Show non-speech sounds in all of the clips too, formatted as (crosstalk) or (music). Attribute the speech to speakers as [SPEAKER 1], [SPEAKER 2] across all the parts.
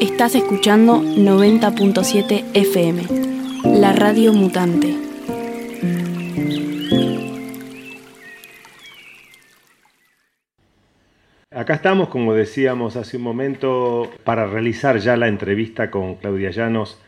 [SPEAKER 1] Estás escuchando 90.7 FM, la radio mutante.
[SPEAKER 2] Acá estamos, como decíamos hace un momento, para realizar ya la entrevista con Claudia Llanos.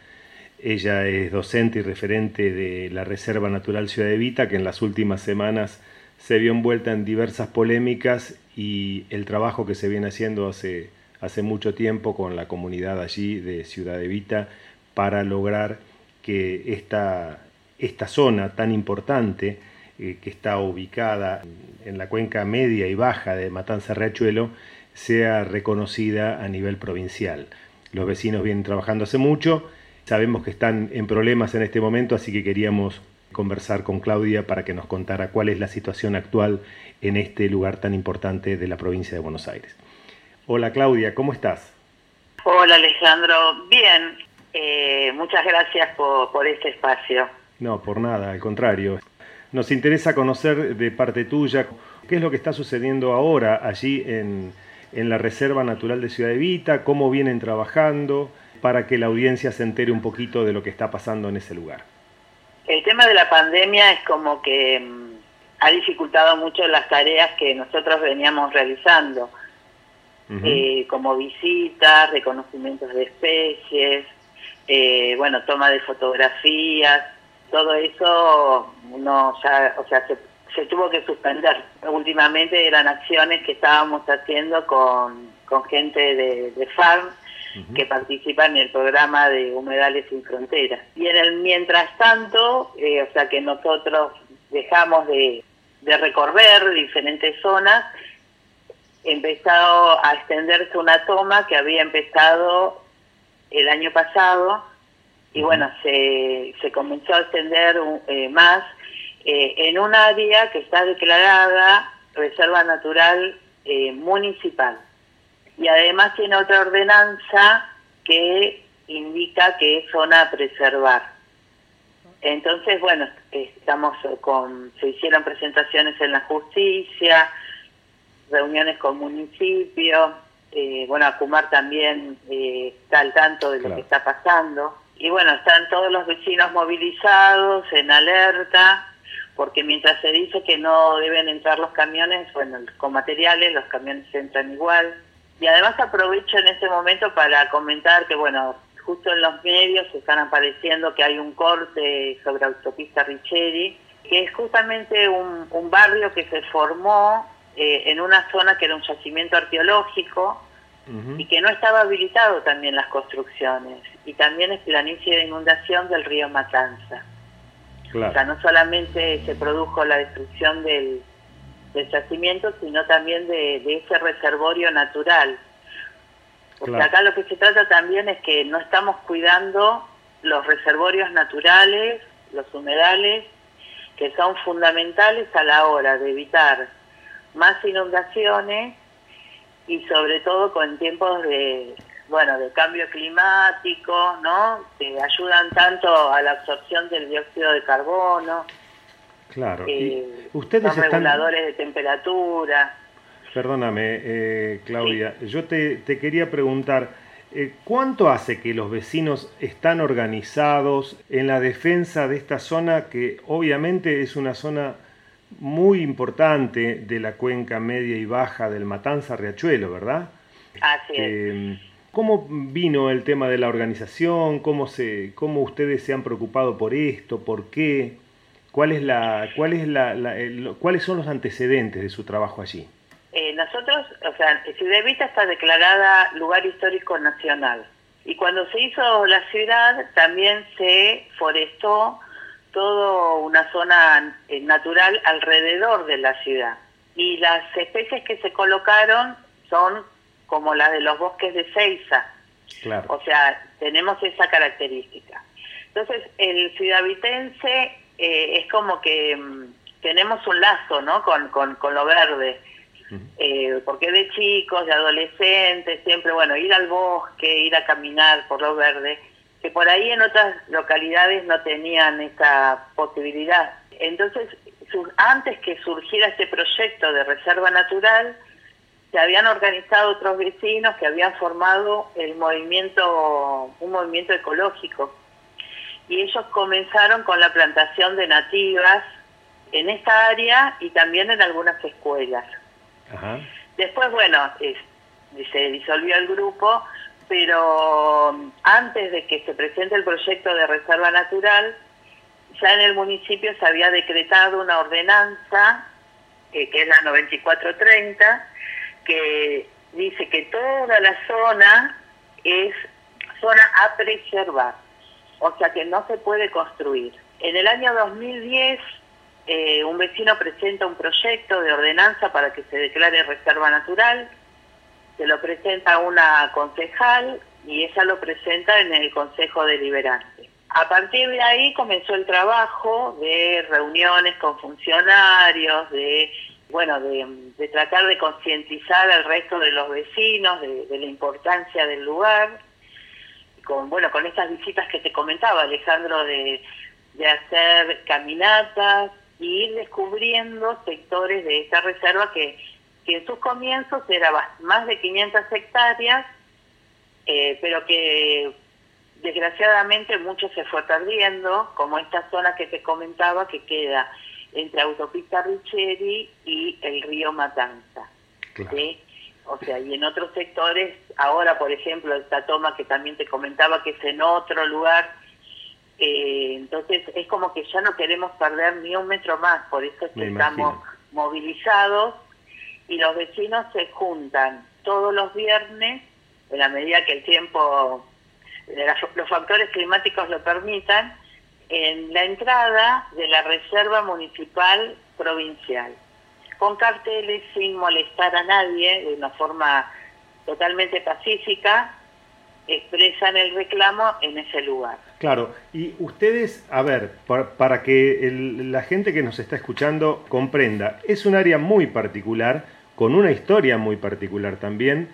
[SPEAKER 2] Ella es docente y referente de la Reserva Natural Ciudad de Vita, que en las últimas semanas se vio envuelta en diversas polémicas y el trabajo que se viene haciendo hace hace mucho tiempo con la comunidad allí de Ciudad Evita para lograr que esta, esta zona tan importante eh, que está ubicada en la cuenca media y baja de Matanza Riachuelo sea reconocida a nivel provincial. Los vecinos vienen trabajando hace mucho, sabemos que están en problemas en este momento, así que queríamos conversar con Claudia para que nos contara cuál es la situación actual en este lugar tan importante de la provincia de Buenos Aires. Hola Claudia, ¿cómo estás?
[SPEAKER 3] Hola Alejandro, bien. Eh, muchas gracias por, este espacio.
[SPEAKER 2] No, por nada, al contrario. Nos interesa conocer de parte tuya qué es lo que está sucediendo ahora allí en, en la Reserva Natural de Ciudad Evita, cómo vienen trabajando, para que la audiencia se entere un poquito de lo que está pasando en ese lugar.
[SPEAKER 3] El tema de la pandemia es como que mm, ha dificultado mucho las tareas que nosotros veníamos realizando eh, como visitas, reconocimientos de especies, eh, bueno, toma de fotografías, todo eso uno ya, o sea, se, tuvo que suspender. Últimamente eran acciones que estábamos haciendo con, con gente de, de FARM, que participa en el programa de Humedales sin Fronteras. Y en el mientras tanto, eh, o sea que nosotros dejamos de, de recorrer diferentes zonas empezado a extenderse una toma que había empezado el año pasado y bueno, se, se comenzó a extender eh, más eh, en un área que está declarada Reserva Natural eh, Municipal. Y además tiene otra ordenanza que indica que es zona a preservar. Entonces, bueno, estamos con, se hicieron presentaciones en la justicia, reuniones con municipios, eh, bueno, Acumar también eh, está al tanto de lo que está pasando. Y bueno, están todos los vecinos movilizados, en alerta, porque mientras se dice que no deben entrar los camiones, bueno, con materiales los camiones entran igual. Y además aprovecho en este momento para comentar que, bueno, justo en los medios están apareciendo que hay un corte sobre autopista Richeri, que es justamente un, un barrio que se formó eh, en una zona que era un yacimiento arqueológico y que no estaba habilitado también las construcciones. Y también es planicie de inundación del río Matanza. O sea, no solamente se produjo la destrucción del, del yacimiento, sino también de, ese reservorio natural. Porque acá lo que se trata también es que no estamos cuidando los reservorios naturales, los humedales, que son fundamentales a la hora de evitar más inundaciones y sobre todo con tiempos de bueno de cambio climático no que ayudan tanto a la absorción del dióxido de carbono
[SPEAKER 2] claro eh, ustedes
[SPEAKER 3] son reguladores de temperatura
[SPEAKER 2] perdóname eh, Claudia yo te, te, quería preguntar eh, ¿Cuánto hace que los vecinos están organizados en la defensa de esta zona que obviamente es una zona muy importante de la cuenca media y baja del Matanza Riachuelo, ¿verdad?
[SPEAKER 3] Así es.
[SPEAKER 2] ¿Cómo vino el tema de la organización? ¿Cómo, se, ¿Cómo ustedes se han preocupado por esto? ¿Por qué? ¿Cuál es la, cuál es la, ¿Cuáles son los antecedentes de su trabajo allí?
[SPEAKER 3] Eh, nosotros, o sea, Ciudad Vista está declarada lugar histórico nacional. Y cuando se hizo la ciudad, también se forestó todo una zona eh, natural alrededor de la ciudad. Y las especies que se colocaron son como las de los bosques de Ceiza. O sea, tenemos esa característica. Entonces, el ciudadvitense eh, es como que mm, tenemos un lazo, ¿no? Con, con, con lo verde. Eh, porque de chicos, de adolescentes, siempre, bueno, ir al bosque, ir a caminar por lo verde, que por ahí en otras localidades no tenían esta posibilidad. Entonces antes que surgiera este proyecto de reserva natural, se habían organizado otros vecinos que habían formado el movimiento, un movimiento ecológico. Y ellos comenzaron con la plantación de nativas en esta área y también en algunas escuelas. Después, bueno, se disolvió el grupo, pero antes de que se presente el proyecto de reserva natural, ya en el municipio se había decretado una ordenanza, que es la 9430, que dice que toda la zona es zona a preservar, o sea que no se puede construir. En el año 2010 eh, un vecino presenta un proyecto de ordenanza para que se declare reserva natural, se lo presenta una concejal y ella lo presenta en el Consejo Deliberante. A partir de ahí comenzó el trabajo de reuniones con funcionarios, de bueno, de, tratar de concientizar al resto de los vecinos de, la importancia del lugar, con bueno, con estas visitas que te comentaba Alejandro de, de hacer caminatas y ir descubriendo sectores de esta reserva que, que en sus comienzos era más de 500 hectáreas, eh, pero que desgraciadamente mucho se fue perdiendo, como esta zona que te comentaba que queda entre Autopista Richeri y el río Matanza. O sea, y en otros sectores, ahora por ejemplo, esta toma que también te comentaba que es en otro lugar, eh, entonces es como que ya no queremos perder ni un metro más, por eso es que estamos movilizados y los vecinos se juntan todos los viernes, en la medida que el tiempo, los factores climáticos lo permitan, en la entrada de la Reserva Municipal Provincial, con carteles sin molestar a nadie, de una forma totalmente pacífica, expresan el reclamo en ese lugar.
[SPEAKER 2] Claro, y ustedes, a ver, para, que la gente que nos está escuchando comprenda, es un área muy particular, con una historia muy particular también,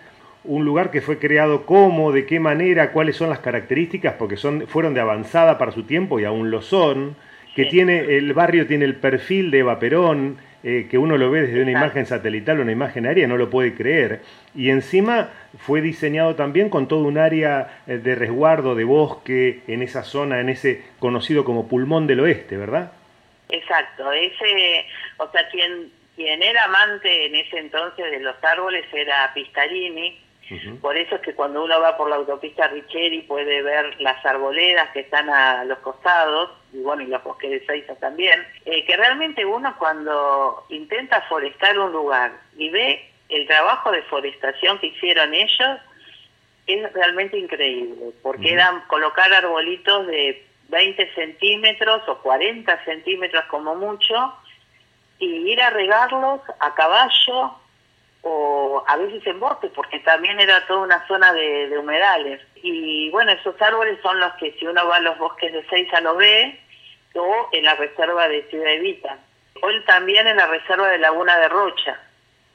[SPEAKER 2] un lugar que fue creado cómo, de qué manera, cuáles son las características, porque son, fueron de avanzada para su tiempo y aún lo son, que tiene, el barrio tiene el perfil de Eva Perón, eh, que uno lo ve desde una imagen satelital o una imagen aérea, no lo puede creer. Y encima fue diseñado también con todo un área eh, de resguardo, de bosque, en esa zona, en ese conocido como pulmón del oeste, ¿verdad?
[SPEAKER 3] Exacto, ese, o sea, quien, quien era amante en ese entonces de los árboles era Pistarini, por eso es que cuando uno va por la autopista Richeri puede ver las arboledas que están a los costados, y bueno, y los bosques de Seiza también, eh, que realmente uno cuando intenta forestar un lugar y ve el trabajo de forestación que hicieron ellos, es realmente increíble, porque eran colocar arbolitos de 20 centímetros o 40 centímetros como mucho, y ir a regarlos a caballo o a veces en bosque, porque también era toda una zona de, humedales. Y bueno, esos árboles son los que si uno va a los bosques de Seiza lo ve, o en la reserva de Ciudad Evita. O también en la reserva de Laguna de Rocha,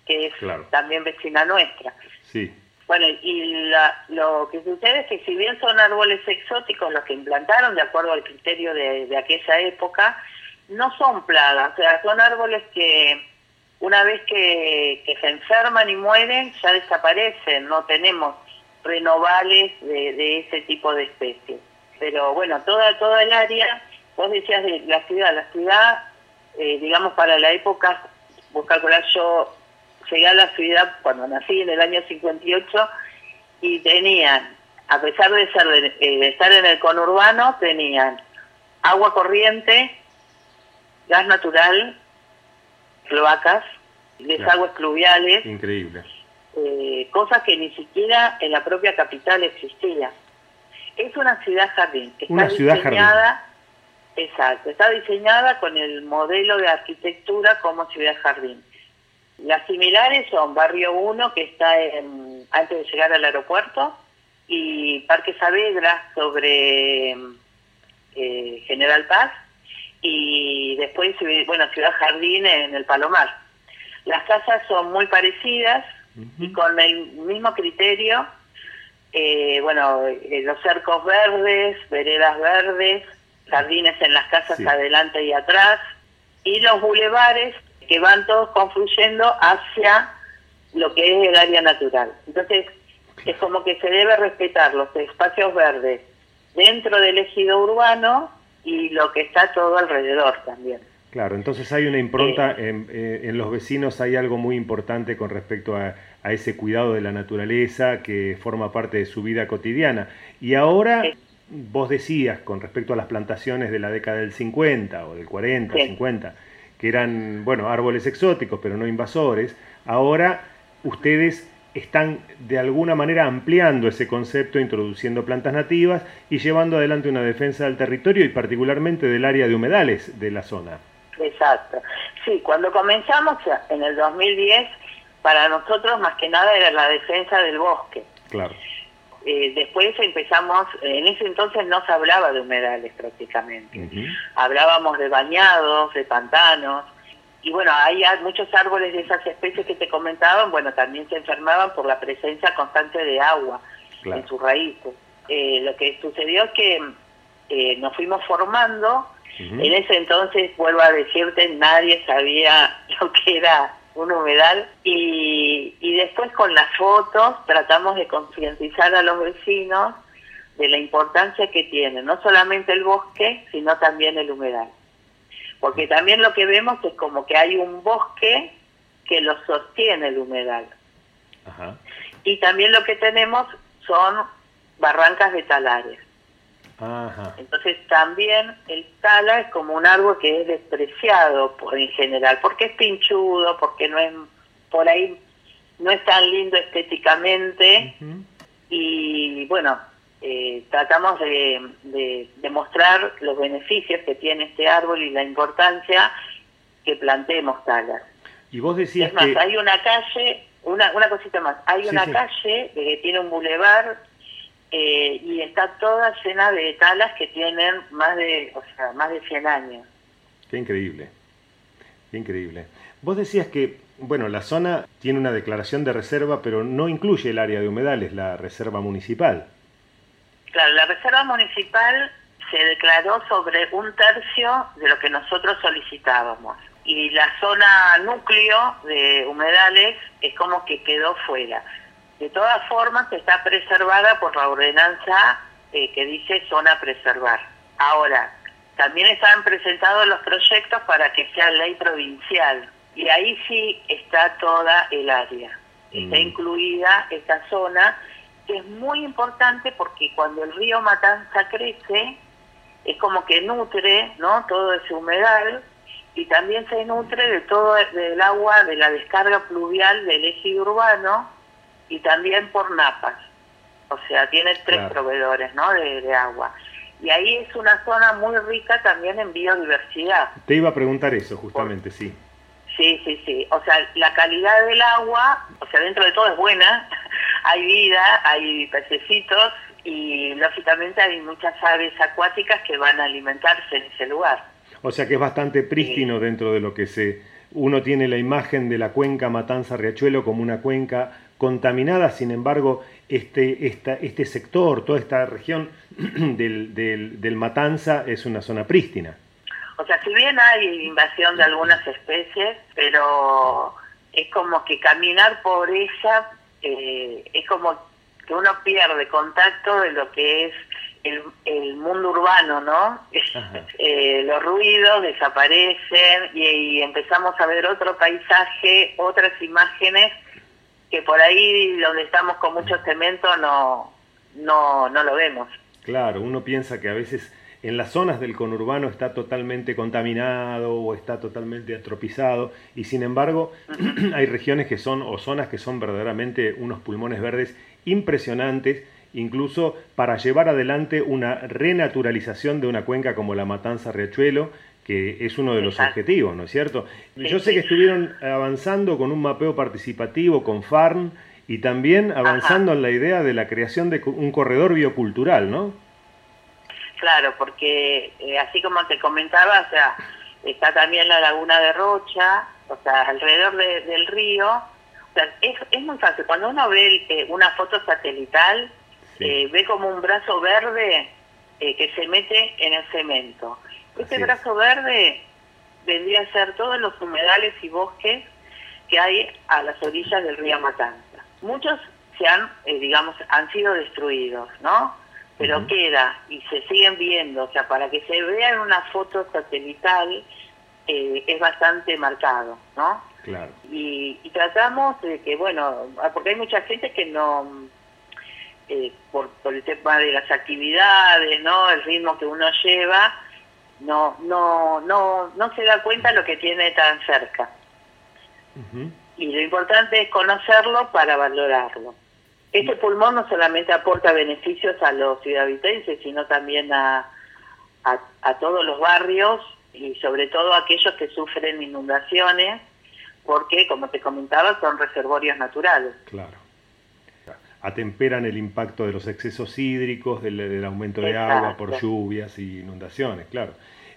[SPEAKER 3] que es también vecina nuestra.
[SPEAKER 2] Sí.
[SPEAKER 3] Bueno, y lo que sucede es que si bien son árboles exóticos los que implantaron de acuerdo al criterio de, de aquella época, no son plagas, o sea, son árboles que una vez que, se enferman y mueren, ya desaparecen, no tenemos renovales de, ese tipo de especies. Pero bueno, toda, toda el área, vos decías de la ciudad, la ciudad, eh, digamos para la época, vos yo llegué a la ciudad cuando nací en el año 58 y tenían, a pesar de, ser eh, de estar en el conurbano, tenían agua corriente, gas natural, cloacas, desagües pluviales.
[SPEAKER 2] Increíble.
[SPEAKER 3] Eh, cosas que ni siquiera en la propia capital existía. Es una ciudad jardín.
[SPEAKER 2] Está una ciudad diseñada,
[SPEAKER 3] Exacto, está diseñada con el modelo de arquitectura como ciudad jardín. Las similares son Barrio 1, que está en, antes de llegar al aeropuerto, y Parque Saavedra sobre eh, General Paz, y después, bueno, Ciudad Jardín en el Palomar. Las casas son muy parecidas y con el mismo criterio, eh, bueno, eh, los cercos verdes, veredas verdes, jardines en las casas adelante y atrás, y los bulevares que van todos confluyendo hacia lo que es el área natural. Entonces, es como que se debe respetar los espacios verdes dentro del ejido urbano y lo que está todo alrededor también.
[SPEAKER 2] Claro, entonces hay una impronta, eh, en, los vecinos hay algo muy importante con respecto a, ese cuidado de la naturaleza que forma parte de su vida cotidiana. Y ahora, vos decías con respecto a las plantaciones de la década del 50 o del 40, 50, que eran, bueno, árboles exóticos, pero no invasores, ahora ustedes están de alguna manera ampliando ese concepto, introduciendo plantas nativas y llevando adelante una defensa del territorio y particularmente del área de humedales de la zona.
[SPEAKER 3] Exacto. Sí, cuando comenzamos en el 2010, para nosotros más que nada era la defensa del bosque.
[SPEAKER 2] Claro.
[SPEAKER 3] Eh, después empezamos, en ese entonces no se hablaba de humedales prácticamente. Hablábamos de bañados, de pantanos, y bueno, hay muchos árboles de esas especies que te comentaban, bueno, también se enfermaban por la presencia constante de agua en sus raíces. Eh, lo que sucedió es que eh, nos fuimos formando, en ese entonces, vuelvo a decirte, nadie sabía (laughs) lo que era un humedal. Y, y después con las fotos tratamos de concientizar a los vecinos de la importancia que tiene no solamente el bosque, sino también el humedal porque también lo que vemos es como que hay un bosque que lo sostiene el humedal. Y también lo que tenemos son barrancas de talares. Entonces también el tala es como un árbol que es despreciado por en general, porque es pinchudo, porque no es por ahí no es tan lindo estéticamente y bueno, eh, tratamos de, demostrar los beneficios que tiene este árbol y la importancia que plantemos talas.
[SPEAKER 2] Y vos decías
[SPEAKER 3] es más, hay una calle, una, una cosita más, hay una calle que tiene un bulevar eh, y está toda llena de talas que tienen más de, o sea, más de 100 años.
[SPEAKER 2] Qué increíble, qué increíble. Vos decías que, bueno, la zona tiene una declaración de reserva, pero no incluye el área de humedales, la reserva municipal.
[SPEAKER 3] Claro, la Reserva Municipal se declaró sobre un tercio de lo que nosotros solicitábamos. Y la zona núcleo de humedales es como que quedó fuera. De todas formas, está preservada por la ordenanza eh, que dice zona preservar. Ahora, también están presentados los proyectos para que sea ley provincial. Y ahí sí está toda el área. Está mm. incluida esta zona que es muy importante porque cuando el río Matanza crece, es como que nutre ¿no? todo ese humedal y también se nutre de todo el agua de la descarga pluvial del eje urbano y también por napas. O sea, tiene tres proveedores ¿no? de, agua. Y ahí es una zona muy rica también en biodiversidad.
[SPEAKER 2] Te iba a preguntar eso, justamente, sí.
[SPEAKER 3] Sí, sí, sí. O sea, la calidad del agua, o sea, dentro de todo es buena, hay vida, hay pececitos y lógicamente hay muchas aves acuáticas que van a alimentarse en ese lugar.
[SPEAKER 2] O sea que es bastante prístino dentro de lo que se... Uno tiene la imagen de la cuenca Matanza-Riachuelo como una cuenca contaminada, sin embargo, este, esta, este sector, toda esta región (clears throat) del, del, del Matanza es una zona prístina.
[SPEAKER 3] O sea, si bien hay invasión de algunas especies, pero es como que caminar por ella eh, es como que uno pierde contacto de lo que es el, mundo urbano, ¿no? (laughs) eh, los ruidos desaparecen y, empezamos a ver otro paisaje, otras imágenes que por ahí donde estamos con mucho cemento no, no, no lo vemos.
[SPEAKER 2] Claro, uno piensa que a veces en las zonas del conurbano está totalmente contaminado o está totalmente atropizado y sin embargo (clears throat) hay regiones que son o zonas que son verdaderamente unos pulmones verdes impresionantes incluso para llevar adelante una renaturalización de una cuenca como la Matanza Riachuelo, que es uno de los objetivos, ¿no es cierto? Yo sé que estuvieron avanzando con un mapeo participativo con FARN y también avanzando en la idea de la creación de un corredor biocultural, ¿no?
[SPEAKER 3] Claro, porque eh, así como te comentaba, o sea, está también la laguna de Rocha, o sea, alrededor del río. O sea, es, es muy fácil. Cuando uno ve eh, una foto satelital, eh, ve como un brazo verde que se mete en el cemento. Ese brazo verde vendría a ser todos los humedales y bosques que hay a las orillas del río Matanza. Muchos se han, eh, digamos, han sido destruidos, ¿no? Pero queda y se siguen viendo, o sea, para que se vea en una foto satelital eh, es bastante marcado, ¿no?
[SPEAKER 2] Claro.
[SPEAKER 3] Y, tratamos de que, bueno, ah, porque hay mucha gente que no, eh, por, por el tema de las actividades, ¿no? El ritmo que uno lleva, no, no, no, no se da cuenta lo que tiene tan cerca. Y lo importante es conocerlo para valorarlo. Este pulmón no solamente aporta beneficios a los ciudadanos, sino también a, a, todos los barrios y sobre todo a aquellos que sufren inundaciones, porque, como te comentaba, son reservorios naturales.
[SPEAKER 2] Claro. Atemperan el impacto de los excesos hídricos, del, aumento de agua por lluvias y inundaciones, claro.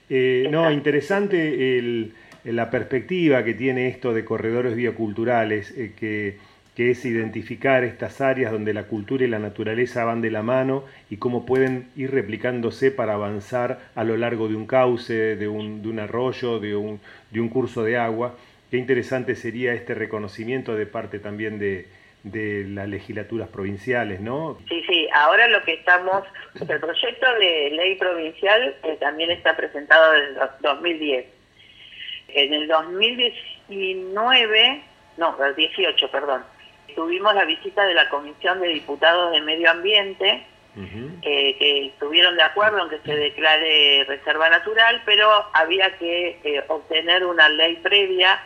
[SPEAKER 2] Eh, no, interesante el, la perspectiva que tiene esto de corredores bioculturales, eh, que, que, es identificar estas áreas donde la cultura y la naturaleza van de la mano y cómo pueden ir replicándose para avanzar a lo largo de un cauce, de un, de un arroyo, de un, de un curso de agua. Qué interesante sería este reconocimiento de parte también de, las legislaturas provinciales, ¿no?
[SPEAKER 3] Sí, sí, ahora lo que estamos, el proyecto de ley provincial eh, también está presentado en el 2010. En el 2019, no, el 18, perdón, tuvimos la visita de la Comisión de Diputados de Medio Ambiente, eh, que estuvieron de acuerdo en que se declare reserva natural, pero había que eh, obtener una ley previa,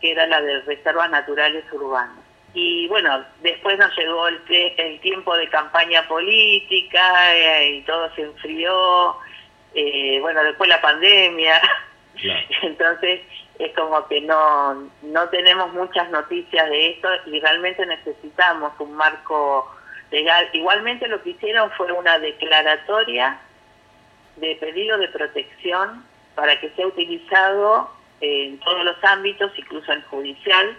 [SPEAKER 3] que era la de reservas naturales urbanas. Y bueno, después nos llegó el, el tiempo de campaña política eh, y todo se enfrió. Eh, bueno, después la pandemia. (laughs) Entonces es como que no, no tenemos muchas noticias de esto y realmente necesitamos un marco legal. Igualmente lo que hicieron fue una declaratoria de pedido de protección para que sea utilizado en todos los ámbitos, incluso en judicial,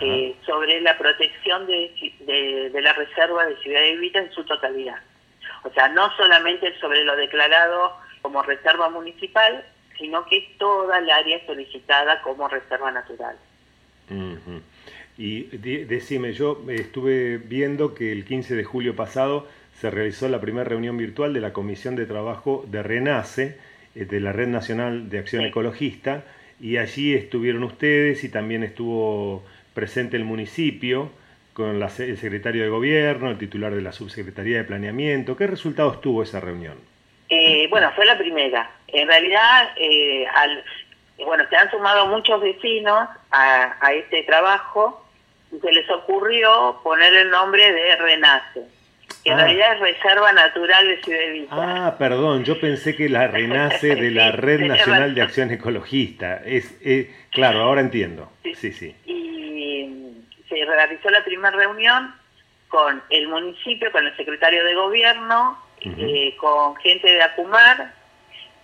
[SPEAKER 3] eh, sobre la protección de, de, la reserva de Ciudad de Vita en su totalidad. O sea, no solamente sobre lo declarado como reserva municipal, sino que toda el área solicitada como reserva natural.
[SPEAKER 2] Y decime, yo estuve viendo que el 15 de julio pasado se realizó la primera reunión virtual de la Comisión de Trabajo de RENACE, eh, de la Red Nacional de Acción Ecologista, y allí estuvieron ustedes y también estuvo presente el municipio, con la, el secretario de gobierno, el titular de la subsecretaría de planeamiento. ¿Qué resultados tuvo esa reunión?
[SPEAKER 3] Eh, bueno, fue la primera. En realidad, eh, al, bueno, se han sumado muchos vecinos a, a este trabajo y se les ocurrió poner el nombre de Renace. en ah. realidad es Reserva Natural de Ciudad Vista.
[SPEAKER 2] Ah, perdón, yo pensé que la Renace de la (laughs) Red Nacional de Acción Ecologista. Es, eh, claro, ahora entiendo. Sí, sí
[SPEAKER 3] se realizó la primera reunión con el municipio, con el secretario de gobierno, eh, con gente de Acumar,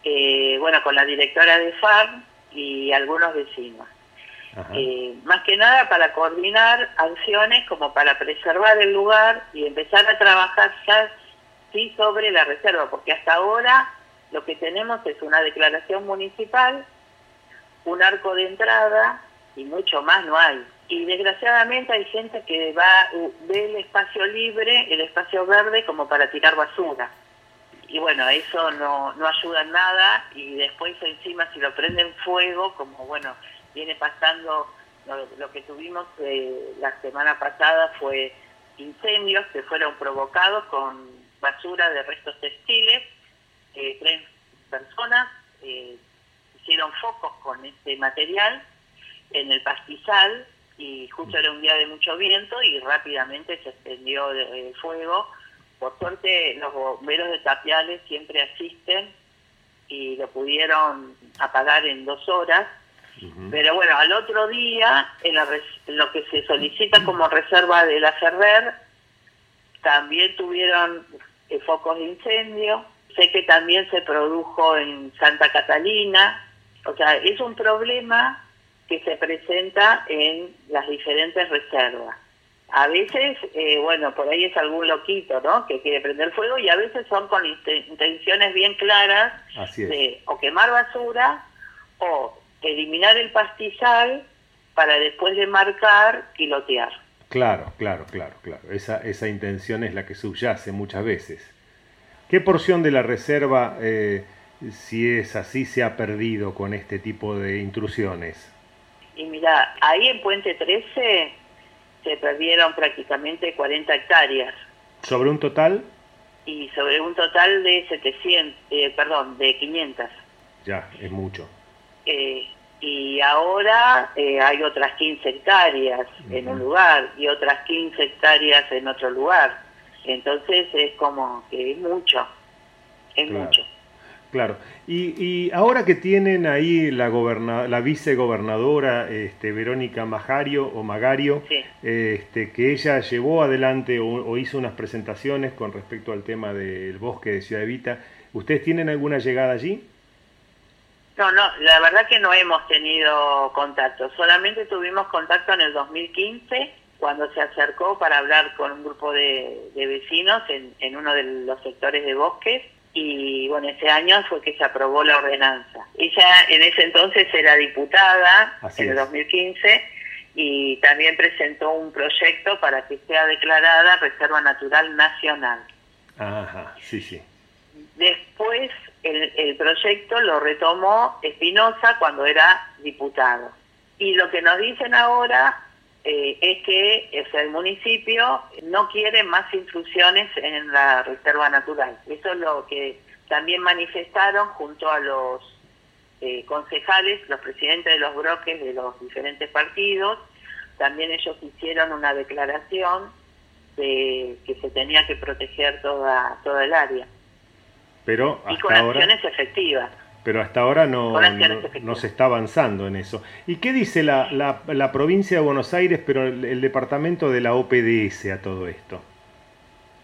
[SPEAKER 3] eh, bueno, con la directora de FAR y algunos vecinos. Eh, más que nada para coordinar acciones como para preservar el lugar y empezar a trabajar ya sí sobre la reserva, porque hasta ahora lo que tenemos es una declaración municipal, un arco de entrada y mucho más no hay y desgraciadamente hay gente que va ve el espacio libre, el espacio verde como para tirar basura. Y bueno, eso no, no ayuda en nada y después encima si lo prenden fuego, como bueno, viene pasando, lo, que tuvimos eh, la semana pasada fue incendios que fueron provocados con basura de restos textiles, eh, tres personas eh, hicieron focos con este material en el pastizal y justo era un día de mucho viento y rápidamente se extendió el fuego. Por suerte los bomberos de Tapiales siempre asisten y lo pudieron apagar en dos horas. Pero bueno, al otro día, en, lo que se solicita como reserva de la Ferrer, también tuvieron eh, focos de incendio. Sé que también se produjo en Santa Catalina. O sea, es un problema que se presenta en las diferentes reservas. A veces, eh, bueno, por ahí es algún loquito, ¿no? Que quiere prender fuego y a veces son con intenciones bien claras de o quemar basura o eliminar el pastizal para después de marcar, pilotear.
[SPEAKER 2] Claro, claro, claro, claro. Esa, esa intención es la que subyace muchas veces. ¿Qué porción de la reserva, eh, si es así, se ha perdido con este tipo de intrusiones?
[SPEAKER 3] Y mira, ahí en Puente 13 se perdieron prácticamente 40 hectáreas.
[SPEAKER 2] ¿Sobre un total?
[SPEAKER 3] Y sobre un total de 700, eh, perdón, de 500.
[SPEAKER 2] Ya, es mucho.
[SPEAKER 3] Eh, y ahora eh, hay otras 15 hectáreas en un lugar y otras 15 hectáreas en otro lugar. Entonces es como que es mucho, es mucho.
[SPEAKER 2] Claro. Y, y, ahora que tienen ahí la, la vicegobernadora este, Verónica Majario o Magario, este, que ella llevó adelante o, hizo unas presentaciones con respecto al tema del bosque de Ciudad Evita, ¿ustedes tienen alguna llegada allí?
[SPEAKER 3] No, no, la verdad que no hemos tenido contacto. Solamente tuvimos contacto en el 2015 cuando se acercó para hablar con un grupo de, vecinos en, en uno de los sectores de bosques y bueno, ese año fue que se aprobó la ordenanza. Ella en ese entonces era diputada, en el 2015, y también presentó un proyecto para que sea declarada Reserva Natural Nacional.
[SPEAKER 2] Ajá, sí, sí.
[SPEAKER 3] Después el, el proyecto lo retomó Espinosa cuando era diputado. Y lo que nos dicen ahora eh, es que el municipio no quiere más intrusiones en la reserva natural. Eso es lo que también manifestaron junto a los eh, concejales, los presidentes de los bloques de los diferentes partidos. También ellos hicieron una declaración de que se tenía que proteger toda, toda el área.
[SPEAKER 2] Pero
[SPEAKER 3] y con acciones efectivas
[SPEAKER 2] pero hasta ahora no, no, se está avanzando en eso. ¿Y qué dice la, la, provincia de Buenos Aires, pero el, departamento de la OPDS a todo esto?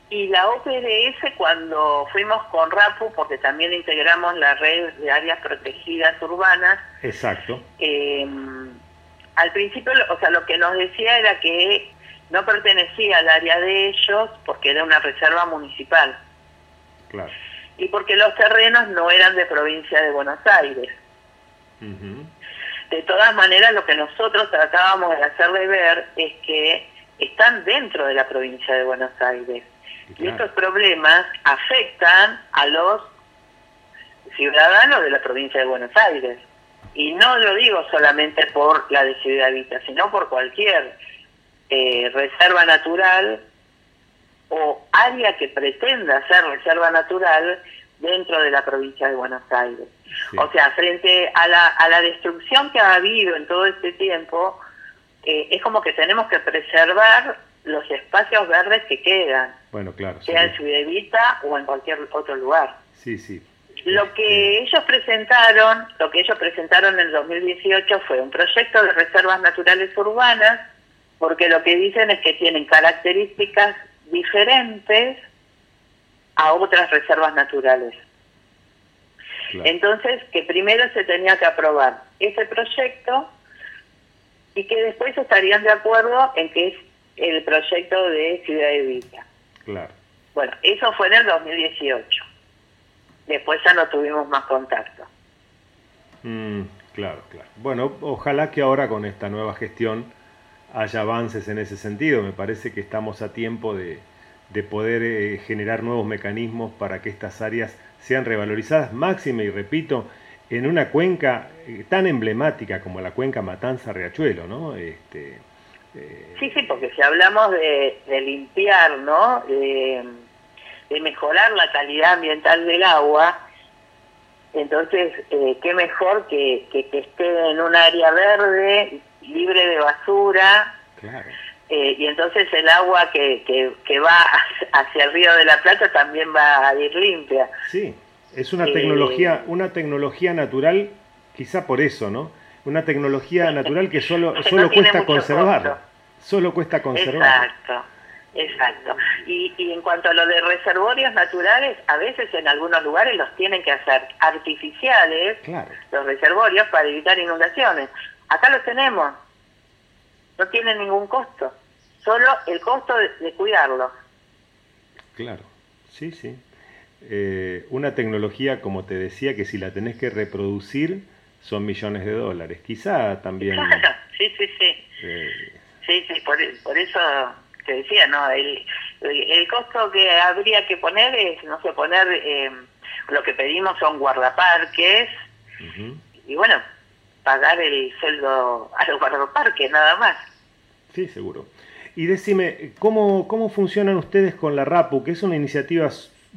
[SPEAKER 3] Y la OPDS cuando fuimos con RAPU, porque también integramos la red de áreas protegidas urbanas.
[SPEAKER 2] Exacto.
[SPEAKER 3] Eh, al principio, o sea, lo que nos decía era que no pertenecía al área de ellos porque era una reserva municipal.
[SPEAKER 2] Claro
[SPEAKER 3] y porque los terrenos no eran de provincia de Buenos Aires. De todas maneras, lo que nosotros tratábamos de hacerle ver es que están dentro de la provincia de Buenos Aires. Y estos problemas afectan a los ciudadanos de la provincia de Buenos Aires. Y no lo digo solamente por la de Ciudad Vita, sino por cualquier eh, reserva natural o área que pretenda ser reserva natural dentro de la provincia de Buenos Aires. O sea, frente a la, a la destrucción que ha habido en todo este tiempo, eh, es como que tenemos que preservar los espacios verdes que quedan,
[SPEAKER 2] bueno, claro,
[SPEAKER 3] sea en Ciudad o en cualquier otro lugar.
[SPEAKER 2] Sí, sí.
[SPEAKER 3] Lo que ellos presentaron, lo que ellos presentaron en el 2018 fue un proyecto de reservas naturales urbanas, porque lo que dicen es que tienen características diferentes a otras reservas naturales. Entonces, que primero se tenía que aprobar ese proyecto y que después estarían de acuerdo en que es el proyecto de Ciudad de Villa.
[SPEAKER 2] Claro.
[SPEAKER 3] Bueno, eso fue en el 2018. Después ya no tuvimos más contacto.
[SPEAKER 2] Mm, claro, claro. Bueno, ojalá que ahora con esta nueva gestión haya avances en ese sentido. Me parece que estamos a tiempo de, de poder eh, generar nuevos mecanismos para que estas áreas sean revalorizadas, máxima y repito, en una cuenca eh, tan emblemática como la cuenca Matanza-Riachuelo, ¿no? Este,
[SPEAKER 3] eh, Sí, sí, porque si hablamos de, limpiar, ¿no? De, mejorar la calidad ambiental del agua, entonces, qué mejor que, que esté en un área verde, libre de basura,
[SPEAKER 2] claro
[SPEAKER 3] eh, y entonces el agua que, que, va (laughs) hacia el río de la Plata también va a ir limpia.
[SPEAKER 2] Sí, es una tecnología, eh, una tecnología natural, quizá por eso, ¿no? Una tecnología natural que solo, (laughs) solo cuesta conservar. Solo cuesta conservar.
[SPEAKER 3] Exacto. Exacto. Y, y en cuanto a lo de reservorios naturales, a veces en algunos lugares los tienen que hacer artificiales, los reservorios, para evitar inundaciones. Acá los tenemos, no tiene ningún costo, solo el costo de, cuidarlo.
[SPEAKER 2] Claro, sí, sí. Eh, una tecnología, como te decía, que si la tenés que reproducir, son millones de dólares. Quizá también... (laughs)
[SPEAKER 3] sí, sí, sí. Eh, sí, sí, por, por eso te decía, ¿no? El, el, costo que habría que poner es, no sé, poner, eh, lo que pedimos son guardaparques, y bueno, pagar el sueldo a los guardaparques, nada más.
[SPEAKER 2] Sí, seguro. Y decime, ¿cómo, ¿cómo funcionan ustedes con la RAPU? Que es una iniciativa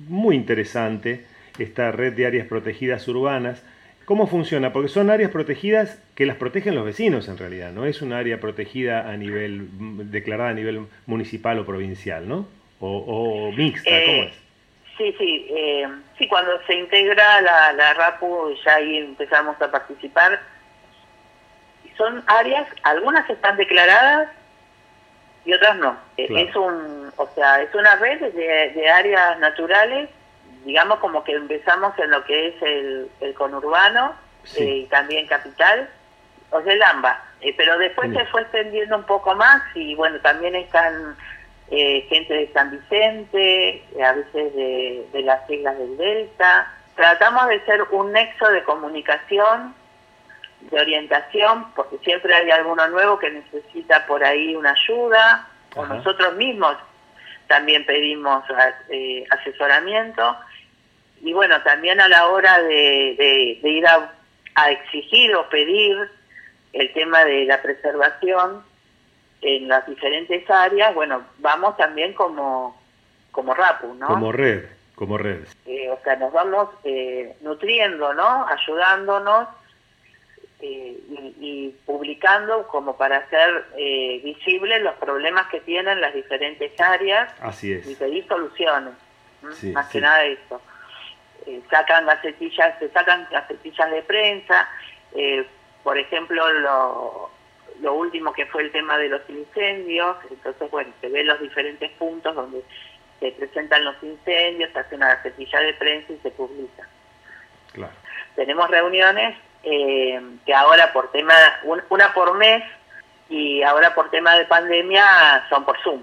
[SPEAKER 2] muy interesante, esta red de áreas protegidas urbanas. ¿Cómo funciona? Porque son áreas protegidas que las protegen los vecinos en realidad, no es un área protegida a nivel, declarada a nivel municipal o provincial, ¿no? O, mixta, ¿cómo
[SPEAKER 3] eh, es? Sí, sí, eh, sí, cuando se integra la, la RAPU ya ahí empezamos a participar. Son áreas, algunas están declaradas y otras no. Eh, es un, o sea, es una red de, áreas naturales, digamos como que empezamos en lo que es el, el conurbano eh, y también capital, o sea, el AMBA. Eh, pero después se fue extendiendo un poco más y bueno, también están gente de San Vicente, a veces de, de las islas del Delta. Tratamos de ser un nexo de comunicación de orientación, porque siempre hay alguno nuevo que necesita por ahí una ayuda, o nosotros mismos también pedimos eh, asesoramiento. Y bueno, también a la hora de, ir a, exigir o pedir el tema de la preservación en las diferentes áreas, bueno, vamos también como, como RAPU, ¿no?
[SPEAKER 2] Como red, como red.
[SPEAKER 3] Eh, o sea, nos vamos eh, nutriendo, ¿no? Ayudándonos eh, y, publicando como para hacer eh, visibles los problemas que tienen las diferentes áreas
[SPEAKER 2] Así es.
[SPEAKER 3] y pedir soluciones. Más que nada eso. Eh, sacan gacetillas, se sacan gacetillas de prensa, eh, por ejemplo, lo, lo último que fue el tema de los incendios, entonces, bueno, se ven los diferentes puntos donde se presentan los incendios, se hace una gacetilla de prensa y se publica.
[SPEAKER 2] Claro.
[SPEAKER 3] Tenemos reuniones eh, que ahora por tema, una por mes y ahora por tema de pandemia son por Zoom.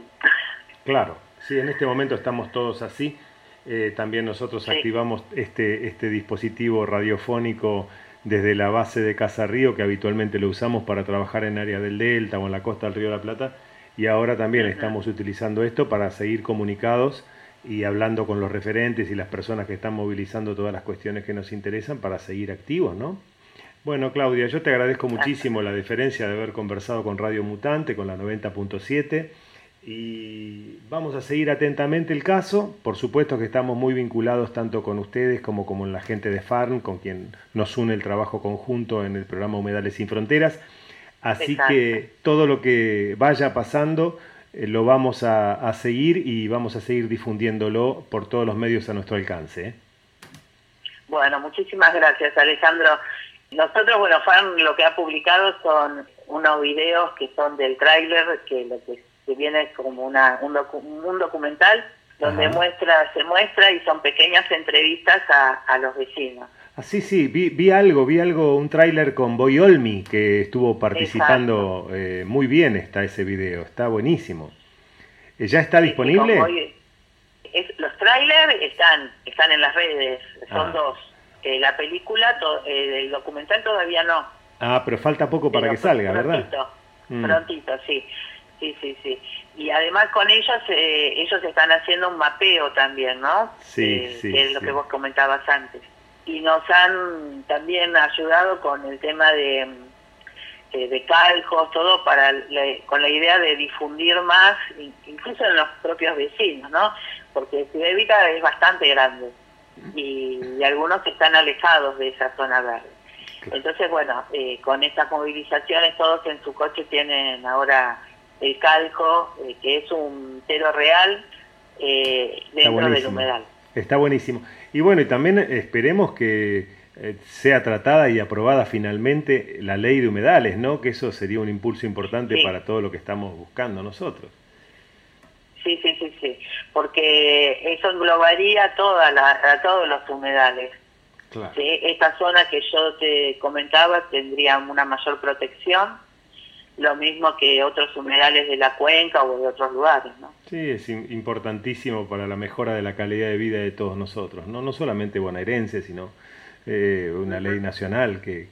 [SPEAKER 2] Claro, sí, en este momento estamos todos así. Eh, también nosotros activamos este, este dispositivo radiofónico desde la base de Casa Río, que habitualmente lo usamos para trabajar en área del Delta o en la costa del Río de la Plata, y ahora también estamos utilizando esto para seguir comunicados y hablando con los referentes y las personas que están movilizando todas las cuestiones que nos interesan para seguir activos, ¿no? Bueno, Claudia, yo te agradezco muchísimo la diferencia de haber conversado con Radio Mutante, con la 90.7, y vamos a seguir atentamente el caso. Por supuesto que estamos muy vinculados tanto con ustedes como con la gente de FARN, con quien nos une el trabajo conjunto en el programa Humedales sin Fronteras. Así que todo lo que vaya pasando eh, lo vamos a, seguir y vamos a seguir difundiéndolo por todos los medios a nuestro alcance. ¿eh?
[SPEAKER 3] Bueno, muchísimas gracias Alejandro. Nosotros, bueno, FAN lo que ha publicado son unos videos que son del tráiler, que lo que, viene como una, un, un documental donde muestra se muestra y son pequeñas entrevistas a, los vecinos.
[SPEAKER 2] Ah, sí, sí, vi, vi algo, vi algo, un tráiler con Boy Olmi que estuvo participando eh, muy bien está ese video, está buenísimo. Eh, ¿Ya está disponible?
[SPEAKER 3] los trailers están, están en las redes, son ah. dos la película, eh, el documental todavía no.
[SPEAKER 2] Ah, pero falta poco para que salga, ¿verdad?
[SPEAKER 3] Mm. Prontito, sí. Sí, sí, sí. Y además con ellos, eh, ellos están haciendo un mapeo también, ¿no?
[SPEAKER 2] Sí, eh, sí.
[SPEAKER 3] Que es lo que vos comentabas antes. Y nos han también ayudado con el tema de, de caljos, todo, para con la idea de difundir más, incluso en los propios vecinos, ¿no? Porque Ciudad Evita es bastante grande y, algunos están alejados de esa zona verde. Entonces, bueno, eh, con estas movilizaciones todos en su coche tienen ahora el calco, eh, que es un tero real eh, dentro del humedal.
[SPEAKER 2] Está buenísimo. Y bueno, y también esperemos que sea tratada y aprobada finalmente la ley de humedales, ¿no? Que eso sería un impulso importante para todo lo que estamos buscando nosotros.
[SPEAKER 3] Sí, sí, sí, sí, porque eso englobaría toda la, a todos los humedales. Esta zona que yo te comentaba tendría una mayor protección, lo mismo que otros humedales de la cuenca o de otros lugares. ¿no?
[SPEAKER 2] Sí, es importantísimo para la mejora de la calidad de vida de todos nosotros, no, no solamente bonaerenses, sino eh, una ley nacional que,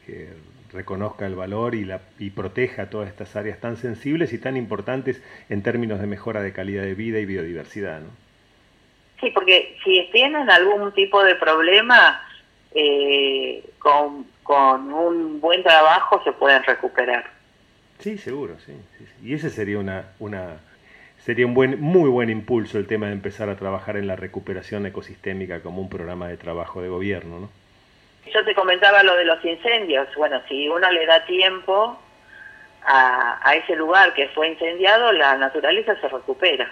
[SPEAKER 2] reconozca el valor y, la, y proteja todas estas áreas tan sensibles y tan importantes en términos de mejora de calidad de vida y biodiversidad. ¿no?
[SPEAKER 3] Sí, porque si tienen algún tipo de problema, eh, con, con un buen trabajo se pueden recuperar.
[SPEAKER 2] Sí, seguro, sí, Y ese sería una, una sería un buen, muy buen impulso el tema de empezar a trabajar en la recuperación ecosistémica como un programa de trabajo de gobierno, ¿no?
[SPEAKER 3] Yo te comentaba lo de los incendios. Bueno, si uno le da tiempo a, a ese lugar que fue incendiado, la naturaleza se recupera.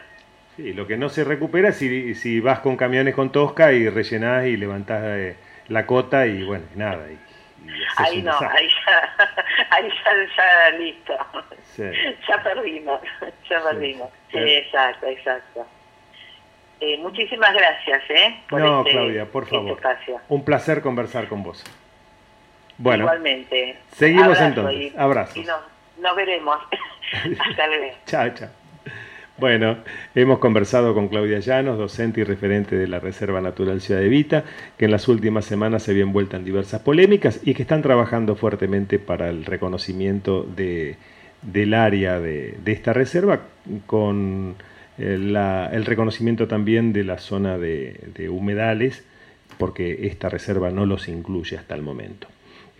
[SPEAKER 2] Sí, lo que no se recupera es si, si vas con camiones con tosca y rellenás y levantás eh, la cota y bueno, nada. Y,
[SPEAKER 3] ahí no, ahí ya, (laughs) ahí ya, listo. (laughs) Ya perdimos, (laughs) ya perdimos. Sí, exacto, exacto. Eh, muchísimas gracias, ¿eh?
[SPEAKER 2] Por no, este, Claudia, por este favor. Un placer conversar con vos. Bueno,
[SPEAKER 3] igualmente.
[SPEAKER 2] Seguimos entonces. Abrazos.
[SPEAKER 3] Y nos veremos. (laughs) Hasta luego.
[SPEAKER 2] chao, chao. Bueno, hemos conversado con Claudia Llanos, docente y referente de la Reserva Natural Ciudad de Vita, que en las últimas semanas se había envuelta en diversas polémicas y que están trabajando fuertemente para el reconocimiento de, del área de, esta reserva con el, reconocimiento también de la zona de humedales, porque esta reserva no los incluye hasta el momento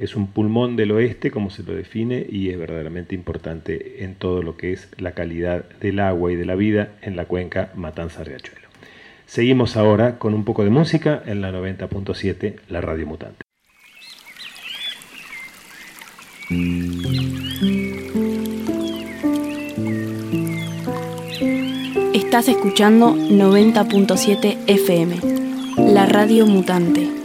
[SPEAKER 2] es un pulmón del oeste, como se lo define, y es verdaderamente importante en todo lo que es la calidad del agua y de la vida en la cuenca Matanza-Riachuelo. Seguimos ahora con un poco de música en la 90.7, la Radio Mutante.
[SPEAKER 1] Estás escuchando 90.7 FM, la Radio Mutante.